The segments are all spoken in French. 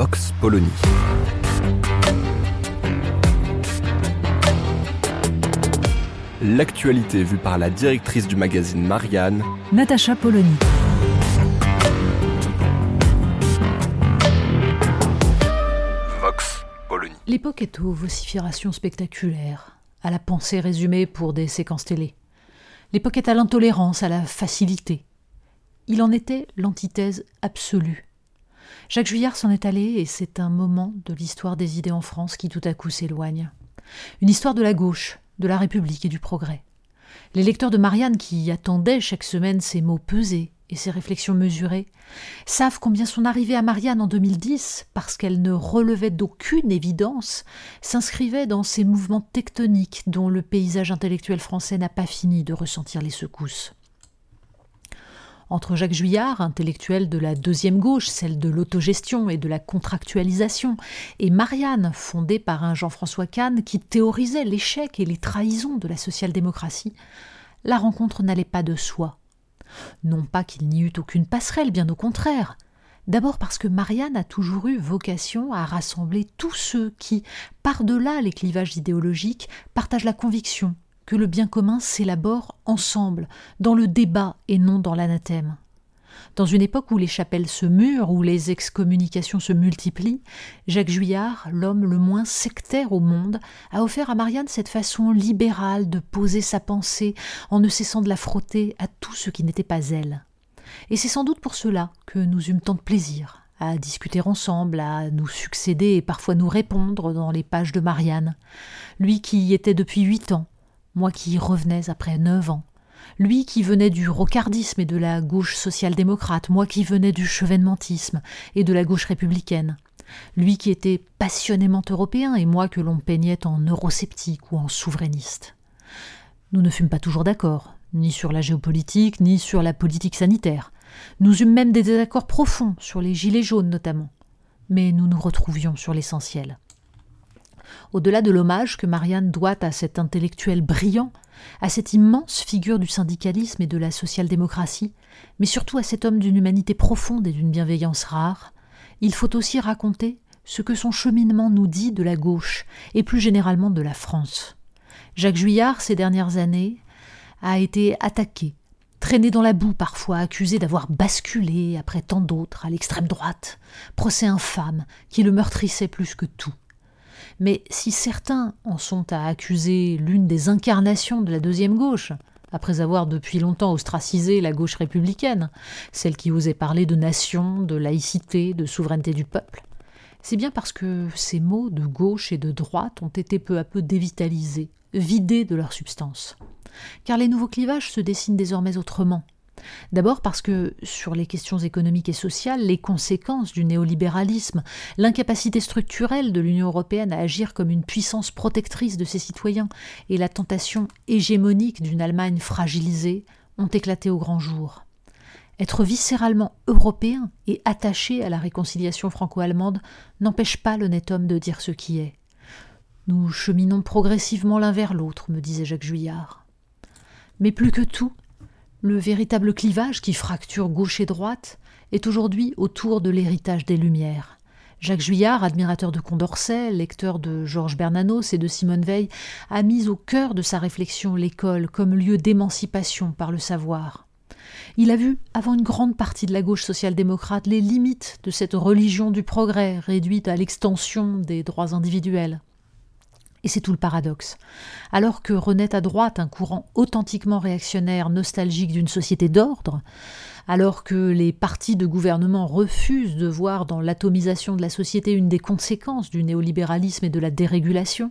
Vox Polony. L'actualité vue par la directrice du magazine Marianne, Natacha Polony. Vox Polony. L'époque est aux vociférations spectaculaires, à la pensée résumée pour des séquences télé. L'époque est à l'intolérance, à la facilité. Il en était l'antithèse absolue. Jacques Juillard s'en est allé et c'est un moment de l'histoire des idées en France qui tout à coup s'éloigne. Une histoire de la gauche, de la République et du progrès. Les lecteurs de Marianne qui attendaient chaque semaine ces mots pesés et ces réflexions mesurées savent combien son arrivée à Marianne en 2010, parce qu'elle ne relevait d'aucune évidence, s'inscrivait dans ces mouvements tectoniques dont le paysage intellectuel français n'a pas fini de ressentir les secousses. Entre Jacques Juillard, intellectuel de la deuxième gauche, celle de l'autogestion et de la contractualisation, et Marianne, fondée par un Jean-François Kahn qui théorisait l'échec et les trahisons de la social-démocratie, la rencontre n'allait pas de soi. Non pas qu'il n'y eût aucune passerelle, bien au contraire. D'abord parce que Marianne a toujours eu vocation à rassembler tous ceux qui, par-delà les clivages idéologiques, partagent la conviction que le bien commun s'élabore ensemble, dans le débat et non dans l'anathème. Dans une époque où les chapelles se murent, où les excommunications se multiplient, Jacques Juillard, l'homme le moins sectaire au monde, a offert à Marianne cette façon libérale de poser sa pensée en ne cessant de la frotter à tout ce qui n'était pas elle. Et c'est sans doute pour cela que nous eûmes tant de plaisir à discuter ensemble, à nous succéder et parfois nous répondre dans les pages de Marianne. Lui qui y était depuis huit ans, moi qui revenais après neuf ans, lui qui venait du rocardisme et de la gauche social-démocrate, moi qui venais du chevènementisme et de la gauche républicaine, lui qui était passionnément européen et moi que l'on peignait en eurosceptique ou en souverainiste. Nous ne fûmes pas toujours d'accord, ni sur la géopolitique, ni sur la politique sanitaire. Nous eûmes même des désaccords profonds sur les gilets jaunes notamment. Mais nous nous retrouvions sur l'essentiel. Au-delà de l'hommage que Marianne doit à cet intellectuel brillant, à cette immense figure du syndicalisme et de la social-démocratie, mais surtout à cet homme d'une humanité profonde et d'une bienveillance rare, il faut aussi raconter ce que son cheminement nous dit de la gauche et plus généralement de la France. Jacques Juillard, ces dernières années, a été attaqué, traîné dans la boue parfois, accusé d'avoir basculé après tant d'autres à l'extrême droite, procès infâme qui le meurtrissait plus que tout. Mais si certains en sont à accuser l'une des incarnations de la deuxième gauche, après avoir depuis longtemps ostracisé la gauche républicaine, celle qui osait parler de nation, de laïcité, de souveraineté du peuple, c'est bien parce que ces mots de gauche et de droite ont été peu à peu dévitalisés, vidés de leur substance. Car les nouveaux clivages se dessinent désormais autrement, D'abord parce que, sur les questions économiques et sociales, les conséquences du néolibéralisme, l'incapacité structurelle de l'Union européenne à agir comme une puissance protectrice de ses citoyens et la tentation hégémonique d'une Allemagne fragilisée ont éclaté au grand jour. Être viscéralement européen et attaché à la réconciliation franco-allemande n'empêche pas l'honnête homme de dire ce qui est. Nous cheminons progressivement l'un vers l'autre, me disait Jacques Juillard. Mais plus que tout, le véritable clivage qui fracture gauche et droite est aujourd'hui autour de l'héritage des Lumières. Jacques Juillard, admirateur de Condorcet, lecteur de Georges Bernanos et de Simone Veil, a mis au cœur de sa réflexion l'école comme lieu d'émancipation par le savoir. Il a vu, avant une grande partie de la gauche social-démocrate, les limites de cette religion du progrès réduite à l'extension des droits individuels. Et c'est tout le paradoxe. Alors que renaît à droite un courant authentiquement réactionnaire, nostalgique d'une société d'ordre, alors que les partis de gouvernement refusent de voir dans l'atomisation de la société une des conséquences du néolibéralisme et de la dérégulation,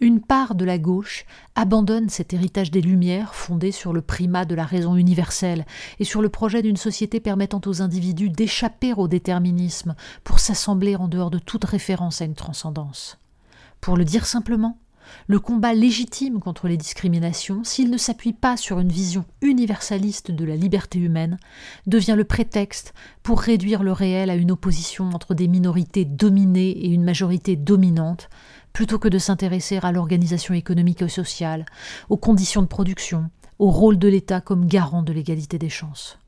Une part de la gauche abandonne cet héritage des Lumières fondé sur le primat de la raison universelle et sur le projet d'une société permettant aux individus d'échapper au déterminisme pour s'assembler en dehors de toute référence à une transcendance. Pour le dire simplement, le combat légitime contre les discriminations, s'il ne s'appuie pas sur une vision universaliste de la liberté humaine, devient le prétexte pour réduire le réel à une opposition entre des minorités dominées et une majorité dominante, plutôt que de s'intéresser à l'organisation économique et sociale, aux conditions de production, au rôle de l'État comme garant de l'égalité des chances.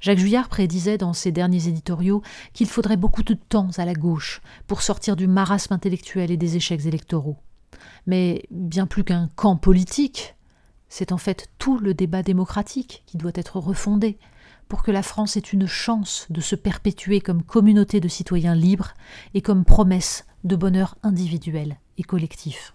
Jacques Juillard prédisait dans ses derniers éditoriaux qu'il faudrait beaucoup de temps à la gauche pour sortir du marasme intellectuel et des échecs électoraux. Mais bien plus qu'un camp politique, c'est en fait tout le débat démocratique qui doit être refondé pour que la France ait une chance de se perpétuer comme communauté de citoyens libres et comme promesse de bonheur individuel et collectif.